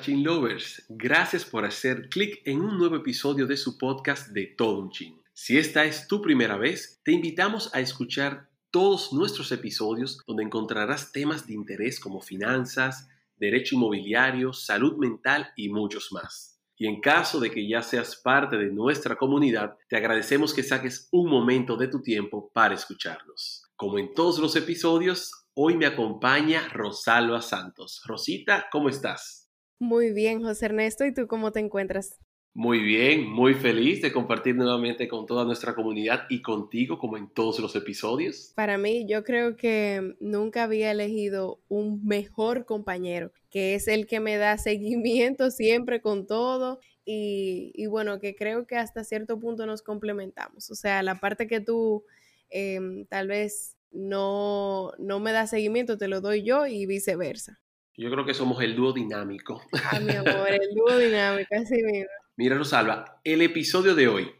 Hola Chin Lovers, gracias por hacer clic en un nuevo episodio de su podcast de Todo un Chin. Si esta es tu primera vez, te invitamos a escuchar todos nuestros episodios donde encontrarás temas de interés como finanzas, derecho inmobiliario, salud mental y muchos más. Y en caso de que ya seas parte de nuestra comunidad, te agradecemos que saques un momento de tu tiempo para escucharnos. Como en todos los episodios, hoy me acompaña Rosalba Santos. Rosita, ¿cómo estás? Muy bien, José Ernesto, ¿y tú cómo te encuentras? Muy bien, muy feliz de compartir nuevamente con toda nuestra comunidad y contigo como en todos los episodios. Para mí, yo creo que nunca había elegido un mejor compañero, que es el que me da seguimiento siempre con todo y, bueno, que creo que hasta cierto punto nos complementamos. O sea, la parte que tú em, tal vez no, no me da seguimiento, te lo doy yo y viceversa. Yo creo que somos el dúo dinámico. Ah, mi amor, el dúo dinámico, así mismo. Mira, Rosalba, el episodio de hoy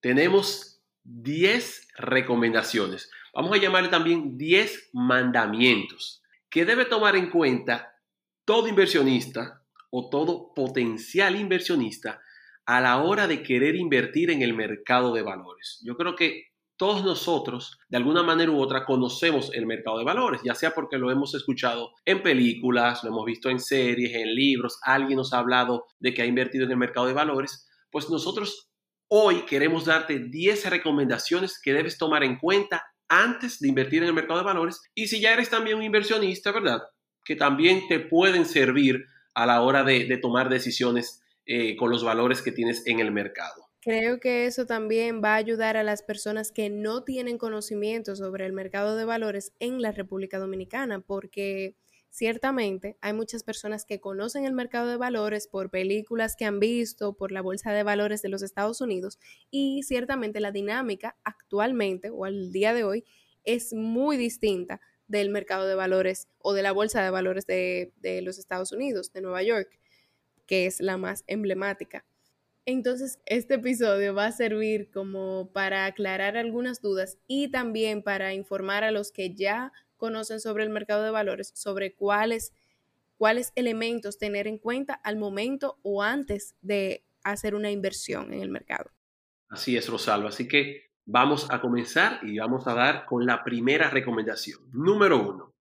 tenemos 10 recomendaciones. Vamos a llamarle también 10 mandamientos que debe tomar en cuenta todo inversionista o todo potencial inversionista a la hora de querer invertir en el mercado de valores. Yo creo que todos nosotros, de alguna manera u otra, conocemos el mercado de valores, ya sea porque lo hemos escuchado en películas, lo hemos visto en series, en libros, alguien nos ha hablado de que ha invertido en el mercado de valores, pues nosotros hoy queremos darte 10 recomendaciones que debes tomar en cuenta antes de invertir en el mercado de valores y si ya eres también un inversionista, ¿verdad? Que también te pueden servir a la hora de, tomar decisiones eh, con los valores que tienes en el mercado. Creo que eso también va a ayudar a las personas que no tienen conocimiento sobre el mercado de valores en la República Dominicana, porque ciertamente hay muchas personas que conocen el mercado de valores por películas que han visto, por la Bolsa de Valores de los Estados Unidos, y ciertamente la dinámica actualmente o al día de hoy es muy distinta del mercado de valores o de la Bolsa de Valores de, de los Estados Unidos, de Nueva York, que es la más emblemática. Entonces, este episodio va a servir como para aclarar algunas dudas y también para informar a los que ya conocen sobre el mercado de valores, sobre cuáles, cuáles elementos tener en cuenta al momento o antes de hacer una inversión en el mercado. Así es, Rosalba. Así que vamos a comenzar y vamos a dar con la primera recomendación. Número uno,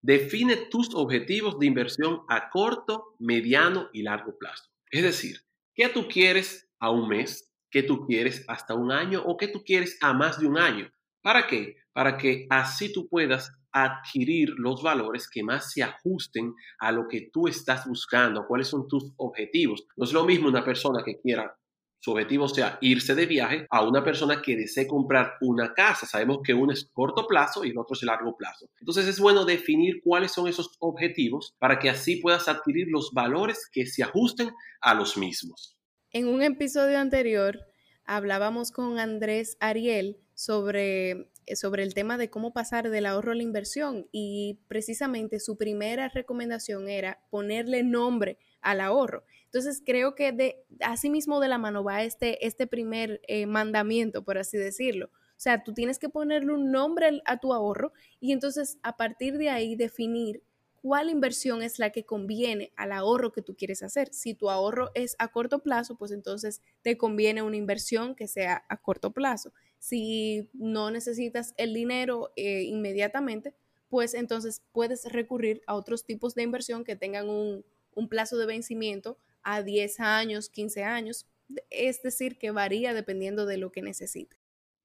define tus objetivos de inversión a corto, mediano y largo plazo. Es decir, ¿Qué tú quieres a un mes? ¿Qué tú quieres hasta un año? ¿O qué tú quieres a más de un año? ¿Para qué? Para que así tú puedas adquirir los valores que más se ajusten a lo que tú estás buscando, cuáles son tus objetivos. No es lo mismo una persona que quiera su objetivo sea irse de viaje a una persona que desee comprar una casa. Sabemos que uno es corto plazo y el otro es largo plazo. Entonces es bueno definir cuáles son esos objetivos para que así puedas adquirir los valores que se ajusten a los mismos. En un episodio anterior hablábamos con Andrés Ariel sobre, sobre el tema de cómo pasar del ahorro a la inversión y precisamente su primera recomendación era ponerle nombre al ahorro. Entonces creo que de mismo de la mano va este, este primer eh, mandamiento, por así decirlo. O sea, tú tienes que ponerle un nombre a tu ahorro y entonces a partir de ahí definir cuál inversión es la que conviene al ahorro que tú quieres hacer. Si tu ahorro es a corto plazo, pues entonces te conviene una inversión que sea a corto plazo. Si no necesitas el dinero eh, inmediatamente, pues entonces puedes recurrir a otros tipos de inversión que tengan un, un plazo de vencimiento a 10 años, 15 años, es decir, que varía dependiendo de lo que necesite.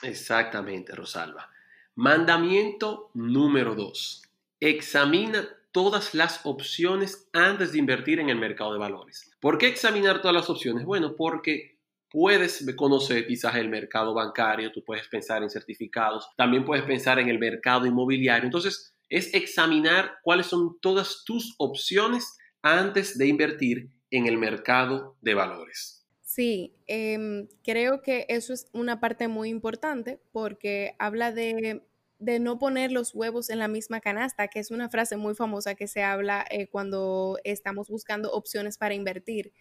Exactamente, Rosalba. Mandamiento número 2. Examina todas las opciones antes de invertir en el mercado de valores. ¿Por qué examinar todas las opciones? Bueno, porque puedes conocer quizás el mercado bancario, tú puedes pensar en certificados, también puedes pensar en el mercado inmobiliario. Entonces, es examinar cuáles son todas tus opciones antes de invertir en el mercado de valores. Sí, em, creo que eso es una parte muy importante porque habla de, no poner los huevos en la misma canasta, que es una frase muy famosa que se habla eh, cuando estamos buscando opciones para invertir.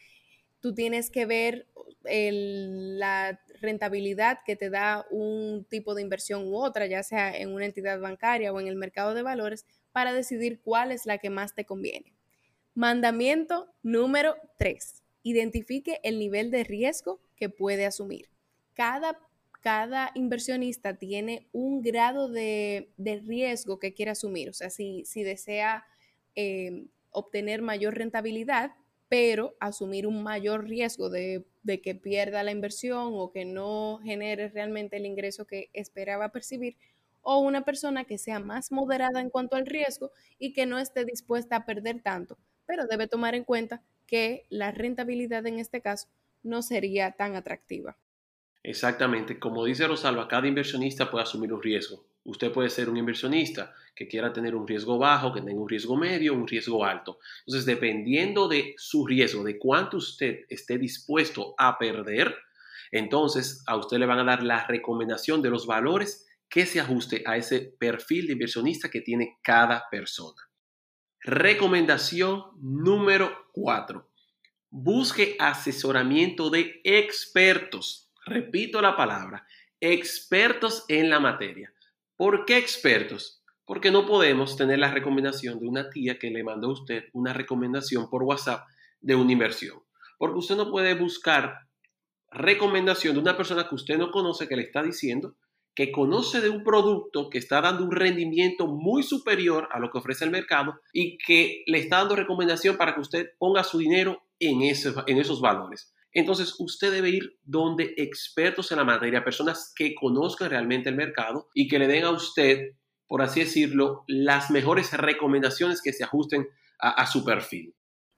Tú tienes que ver la rentabilidad que te da un tipo de inversión u otra, ya sea en una entidad bancaria o en el mercado de valores, para decidir cuál es la que más te conviene. Mandamiento número 3. Identifique el nivel de riesgo que puede asumir. Cada, cada inversionista tiene un grado de, riesgo que quiere asumir. O sea, si, si desea eh, obtener mayor rentabilidad, pero asumir un mayor riesgo de, de, que pierda la inversión o que no genere realmente el ingreso que esperaba percibir, o una persona que sea más moderada en cuanto al riesgo y que no esté dispuesta a perder tanto pero debe tomar en cuenta que la rentabilidad en este caso no sería tan atractiva. Exactamente, como dice Rosalba, cada inversionista puede asumir un riesgo. Usted puede ser un inversionista que quiera tener un riesgo bajo, que tenga un riesgo medio, un riesgo alto. Entonces, dependiendo de su riesgo, de cuánto usted esté dispuesto a perder, entonces a usted le van a dar la recomendación de los valores que se ajuste a ese perfil de inversionista que tiene cada persona. Recomendación número 4. Busque asesoramiento de expertos. Repito la palabra, expertos en la materia. ¿Por qué expertos? Porque no podemos tener la recomendación de una tía que le mandó a usted una recomendación por WhatsApp de una inversión. Porque usted no puede buscar recomendación de una persona que usted no conoce que le está diciendo que conoce de un producto que está dando un rendimiento muy superior a lo que ofrece el mercado y que le está dando recomendación para que usted ponga su dinero en, en esos valores. Entonces, usted debe ir donde expertos en la materia, personas que conozcan realmente el mercado y que le den a usted, por así decirlo, las mejores recomendaciones que se ajusten a, a su perfil.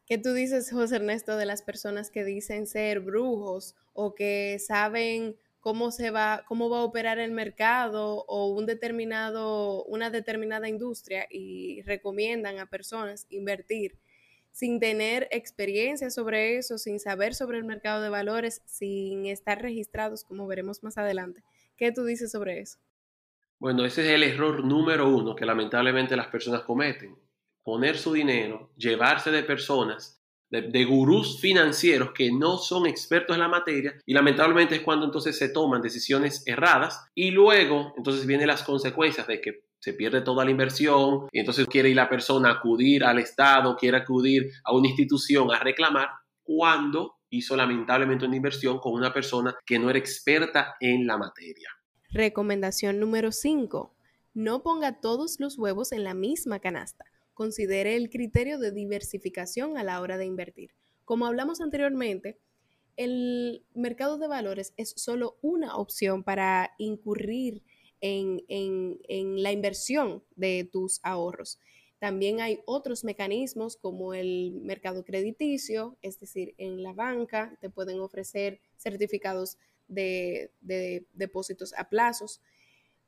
¿Qué tú dices, José Ernesto, de las personas que dicen ser brujos o que saben cómo se va, cómo va a operar el mercado o un determinado, una determinada industria y recomiendan a personas invertir sin tener experiencia sobre eso, sin saber sobre el mercado de valores, sin estar registrados, como veremos más adelante. ¿Qué tú dices sobre eso? Bueno, ese es el error número uno que lamentablemente las personas cometen. Poner su dinero, llevarse de personas de, gurús financieros que no son expertos en la materia y lamentablemente es cuando entonces se toman decisiones erradas y luego entonces vienen las consecuencias de que se pierde toda la inversión y entonces quiere ir la persona a acudir al Estado, quiere acudir a una institución a reclamar cuando hizo lamentablemente una inversión con una persona que no era experta en la materia. Recomendación número 5. No ponga todos los huevos en la misma canasta considere el criterio de diversificación a la hora de invertir. Como hablamos anteriormente, el mercado de valores es solo una opción para incurrir en, la inversión de tus ahorros. También hay otros mecanismos como el mercado crediticio, es decir, en la banca te pueden ofrecer certificados de, de depósitos a plazos.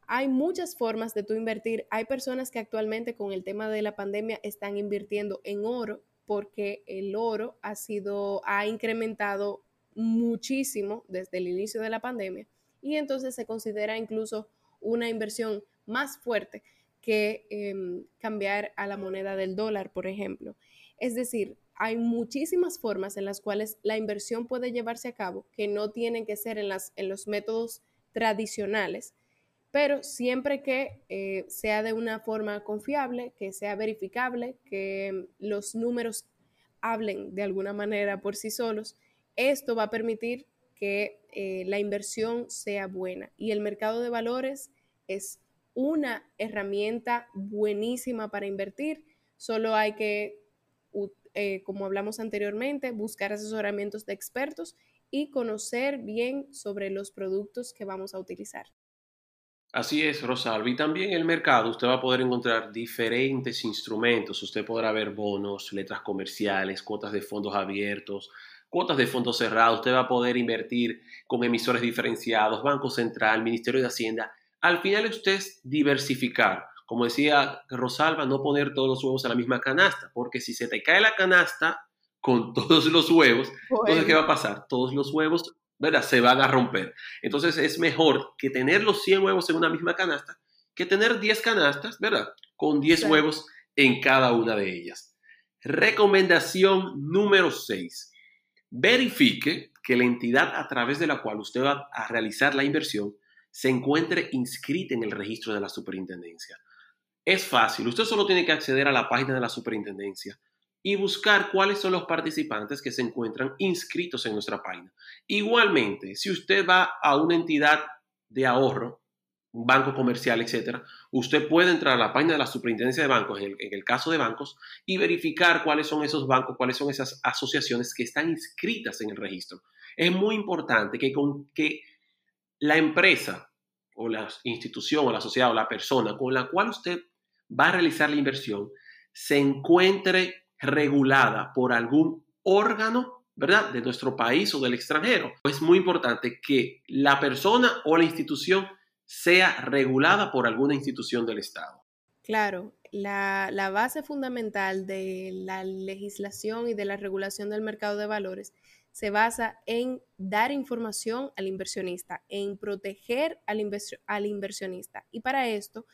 Hay muchas formas de tú invertir. Hay personas que actualmente con el tema de la pandemia están invirtiendo en oro porque el oro ha sido, ha incrementado muchísimo desde el inicio de la pandemia y entonces se considera incluso una inversión más fuerte que em, cambiar a la moneda del dólar, por ejemplo. Es decir, hay muchísimas formas en las cuales la inversión puede llevarse a cabo que no tienen que ser en, las, en los métodos tradicionales, pero siempre que eh, sea de una forma confiable, que sea verificable, que los números hablen de alguna manera por sí solos, esto va a permitir que eh, la inversión sea buena. Y el mercado de valores es una herramienta buenísima para invertir, solo hay que, eh, como hablamos anteriormente, buscar asesoramientos de expertos y conocer bien sobre los productos que vamos a utilizar. Así es, Rosalba. Y también en el mercado usted va a poder encontrar diferentes instrumentos. Usted podrá ver bonos, letras comerciales, cuotas de fondos abiertos, cuotas de fondos cerrados. Usted va a poder invertir con emisores diferenciados, Banco Central, Ministerio de Hacienda. Al final usted es diversificar. Como decía Rosalba, no poner todos los huevos en la misma canasta, porque si se te cae la canasta con todos los huevos, entonces ¿qué va a pasar? Todos los huevos ¿verdad? Se van a romper. Entonces es mejor que tener los 100 huevos en una misma canasta que tener 10 canastas, ¿verdad? Con 10 huevos en cada una de ellas. Recomendación número 6. Verifique que la entidad a través de la cual usted va a realizar la inversión se encuentre inscrita en el registro de la superintendencia. Es fácil, usted solo tiene que acceder a la página de la superintendencia y buscar cuáles son los participantes que se encuentran inscritos en nuestra página. Igualmente, si usted va a una entidad de ahorro, un banco comercial, etcétera, usted puede entrar a la página de la Superintendencia de Bancos, en el, caso de bancos, y verificar cuáles son esos bancos, cuáles son esas asociaciones que están inscritas en el registro. Es muy importante que, con, que la empresa o la institución o la sociedad o la persona con la cual usted va a realizar la inversión se encuentre regulada por algún órgano, ¿verdad?, de nuestro país o del extranjero. Es muy importante que la persona o la institución sea regulada por alguna institución del Estado. Claro, la, base fundamental de la legislación y de la regulación del mercado de valores se basa en dar información al inversionista, en proteger al, al inversionista. Y para esto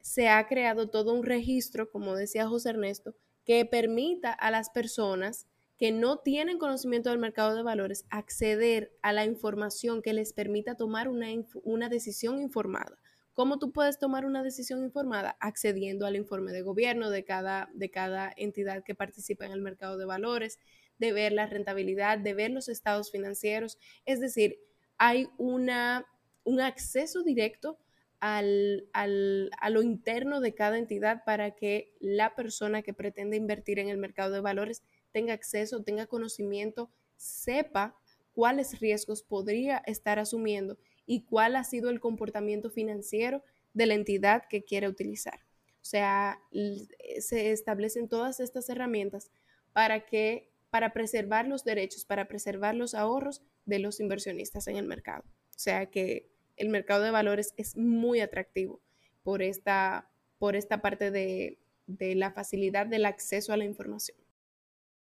se ha creado todo un registro, como decía José Ernesto, que permita a las personas que no tienen conocimiento del mercado de valores acceder a la información que les permita tomar una, una decisión informada. ¿Cómo tú puedes tomar una decisión informada? Accediendo al informe de gobierno de cada, de cada entidad que participa en el mercado de valores, de ver la rentabilidad, de ver los estados financieros. Es decir, hay una, un acceso directo al, a lo interno de cada entidad para que la persona que pretende invertir en el mercado de valores tenga acceso, tenga conocimiento, sepa cuáles riesgos podría estar asumiendo y cuál ha sido el comportamiento financiero de la entidad que quiere utilizar. O sea, se establecen todas estas herramientas para que para preservar los derechos, para preservar los ahorros de los inversionistas en el mercado. O sea que el mercado de valores es muy atractivo por esta, por esta parte de, de la facilidad del acceso a la información.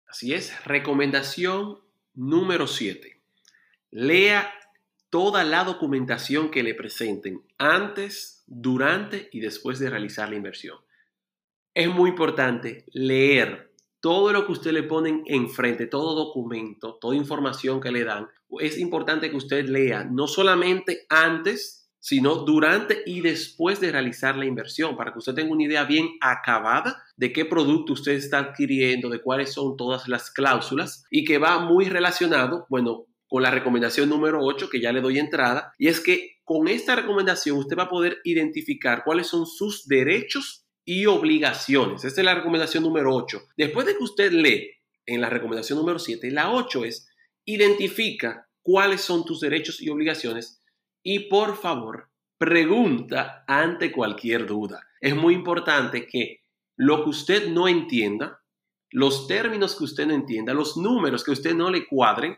Así es, recomendación número 7. Lea toda la documentación que le presenten antes, durante y después de realizar la inversión. Es muy importante leer todo lo que usted le ponen enfrente, todo documento, toda información que le dan, es importante que usted lea no solamente antes, sino durante y después de realizar la inversión, para que usted tenga una idea bien acabada de qué producto usted está adquiriendo, de cuáles son todas las cláusulas y que va muy relacionado, bueno, con la recomendación número 8 que ya le doy entrada, y es que con esta recomendación usted va a poder identificar cuáles son sus derechos y obligaciones. Esta es la recomendación número 8. Después de que usted lee en la recomendación número 7, la 8 es identifica cuáles son tus derechos y obligaciones y por favor pregunta ante cualquier duda. Es muy importante que lo que usted no entienda, los términos que usted no entienda, los números que usted no le cuadren,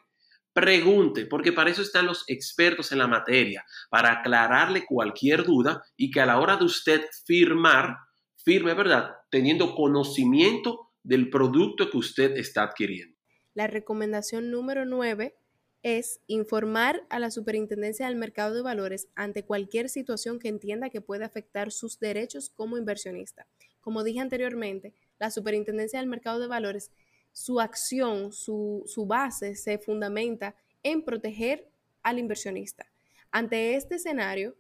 pregunte, porque para eso están los expertos en la materia, para aclararle cualquier duda y que a la hora de usted firmar, firme, ¿verdad? Teniendo conocimiento del producto que usted está adquiriendo. La recomendación número 9 es informar a la Superintendencia del Mercado de Valores ante cualquier situación que entienda que puede afectar sus derechos como inversionista. Como dije anteriormente, la Superintendencia del Mercado de Valores, su acción, su, su base se fundamenta en proteger al inversionista. Ante este escenario,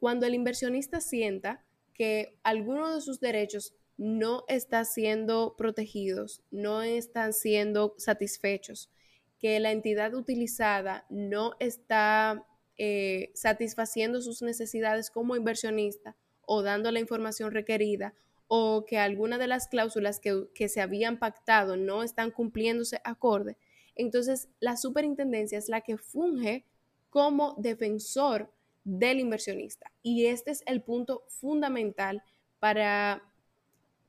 cuando el inversionista sienta que alguno de sus derechos no está siendo protegidos, no están siendo satisfechos, que la entidad utilizada no está eh, satisfaciendo sus necesidades como inversionista o dando la información requerida o que alguna de las cláusulas que, que se habían pactado no están cumpliéndose acorde, entonces la superintendencia es la que funge como defensor del inversionista. Y este es el punto fundamental para,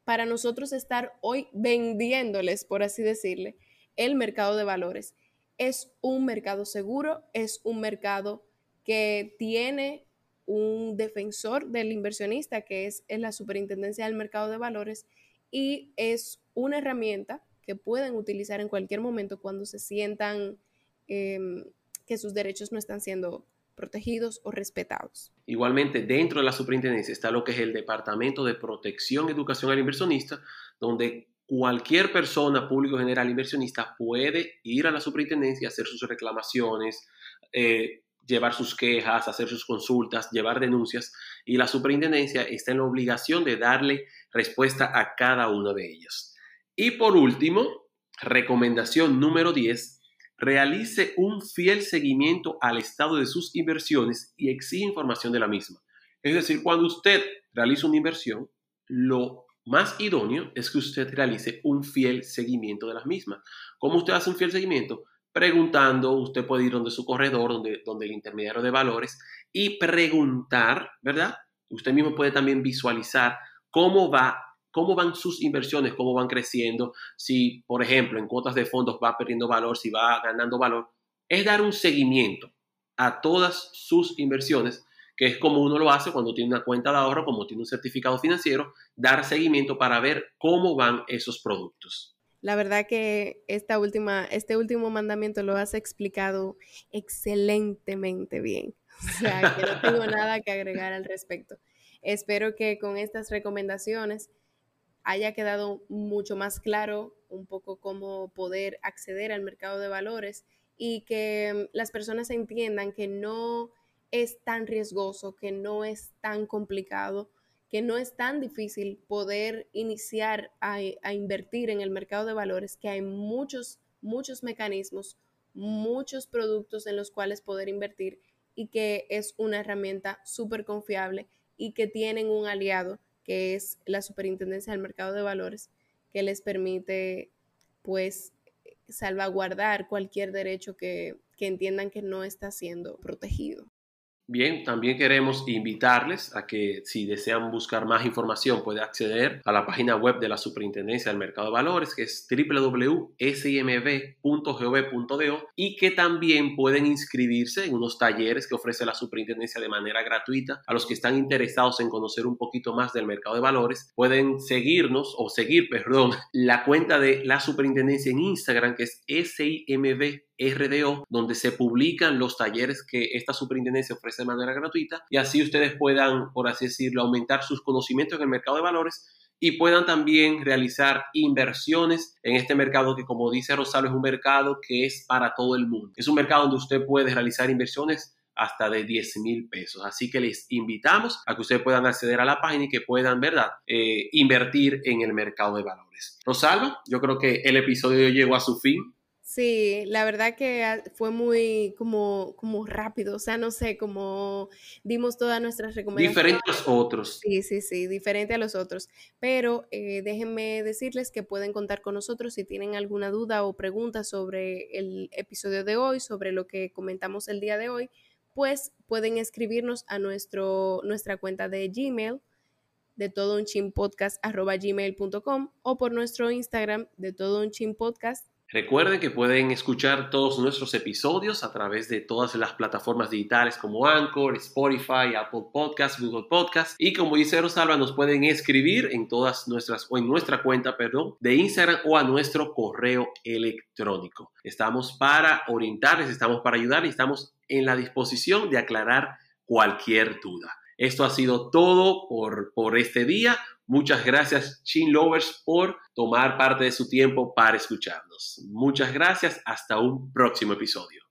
para nosotros estar hoy vendiéndoles, por así decirle, el mercado de valores. Es un mercado seguro, es un mercado que tiene un defensor del inversionista, que es, la Superintendencia del Mercado de Valores, y es una herramienta que pueden utilizar en cualquier momento cuando se sientan em, que sus derechos no están siendo protegidos o respetados. Igualmente, dentro de la superintendencia está lo que es el Departamento de Protección Educación al Inversionista, donde cualquier persona, público general inversionista, puede ir a la superintendencia, hacer sus reclamaciones, eh, llevar sus quejas, hacer sus consultas, llevar denuncias, y la superintendencia está en la obligación de darle respuesta a cada una de ellas. Y por último, recomendación número 10, realice un fiel seguimiento al estado de sus inversiones y exige información de la misma. Es decir, cuando usted realiza una inversión, lo más idóneo es que usted realice un fiel seguimiento de las mismas. ¿Cómo usted hace un fiel seguimiento? Preguntando, usted puede ir donde su corredor, donde, donde el intermediario de valores y preguntar, ¿verdad? Usted mismo puede también visualizar cómo va cómo van sus inversiones, cómo van creciendo, si, por ejemplo, en cuotas de fondos va perdiendo valor, si va ganando valor, es dar un seguimiento a todas sus inversiones, que es como uno lo hace cuando tiene una cuenta de ahorro, como tiene un certificado financiero, dar seguimiento para ver cómo van esos productos. La verdad que esta última, este último mandamiento lo has explicado excelentemente bien. O sea, que no tengo nada que agregar al respecto. Espero que con estas recomendaciones haya quedado mucho más claro un poco cómo poder acceder al mercado de valores y que las personas entiendan que no es tan riesgoso, que no es tan complicado, que no es tan difícil poder iniciar a, invertir en el mercado de valores, que hay muchos, muchos mecanismos, muchos productos en los cuales poder invertir y que es una herramienta súper confiable y que tienen un aliado que es la Superintendencia del Mercado de Valores, que les permite pues salvaguardar cualquier derecho que, que entiendan que no está siendo protegido. Bien, también queremos invitarles a que si desean buscar más información pueden acceder a la página web de la Superintendencia del Mercado de Valores que es www.simb.gov.do y que también pueden inscribirse en unos talleres que ofrece la Superintendencia de manera gratuita. A los que están interesados en conocer un poquito más del mercado de valores pueden seguirnos o seguir, perdón, la cuenta de la Superintendencia en Instagram que es SIMB RDO, donde se publican los talleres que esta superintendencia ofrece de manera gratuita y así ustedes puedan, por así decirlo, aumentar sus conocimientos en el mercado de valores y puedan también realizar inversiones en este mercado que, como dice Rosario, es un mercado que es para todo el mundo. Es un mercado donde usted puede realizar inversiones hasta de 10 mil pesos. Así que les invitamos a que ustedes puedan acceder a la página y que puedan, ¿verdad?, eh, invertir en el mercado de valores. Rosalba, yo creo que el episodio llegó a su fin. Sí, la verdad que fue muy como, como rápido, o sea, no sé, como dimos todas nuestras recomendaciones. Diferente a los otros. Sí, sí, sí, diferente a los otros. Pero eh, déjenme decirles que pueden contar con nosotros si tienen alguna duda o pregunta sobre el episodio de hoy, sobre lo que comentamos el día de hoy, pues pueden escribirnos a nuestro, nuestra cuenta de Gmail de todo un gmail.com o por nuestro Instagram de todo un podcast Recuerden que pueden escuchar todos nuestros episodios a través de todas las plataformas digitales como Anchor, Spotify, Apple Podcasts, Google Podcasts y como dice Rosalba nos pueden escribir en todas nuestras o en nuestra cuenta, perdón, de Instagram o a nuestro correo electrónico. Estamos para orientarles, estamos para ayudar y estamos en la disposición de aclarar cualquier duda. Esto ha sido todo por, por este día. Muchas gracias, Chin Lovers, por tomar parte de su tiempo para escucharnos. Muchas gracias. Hasta un próximo episodio.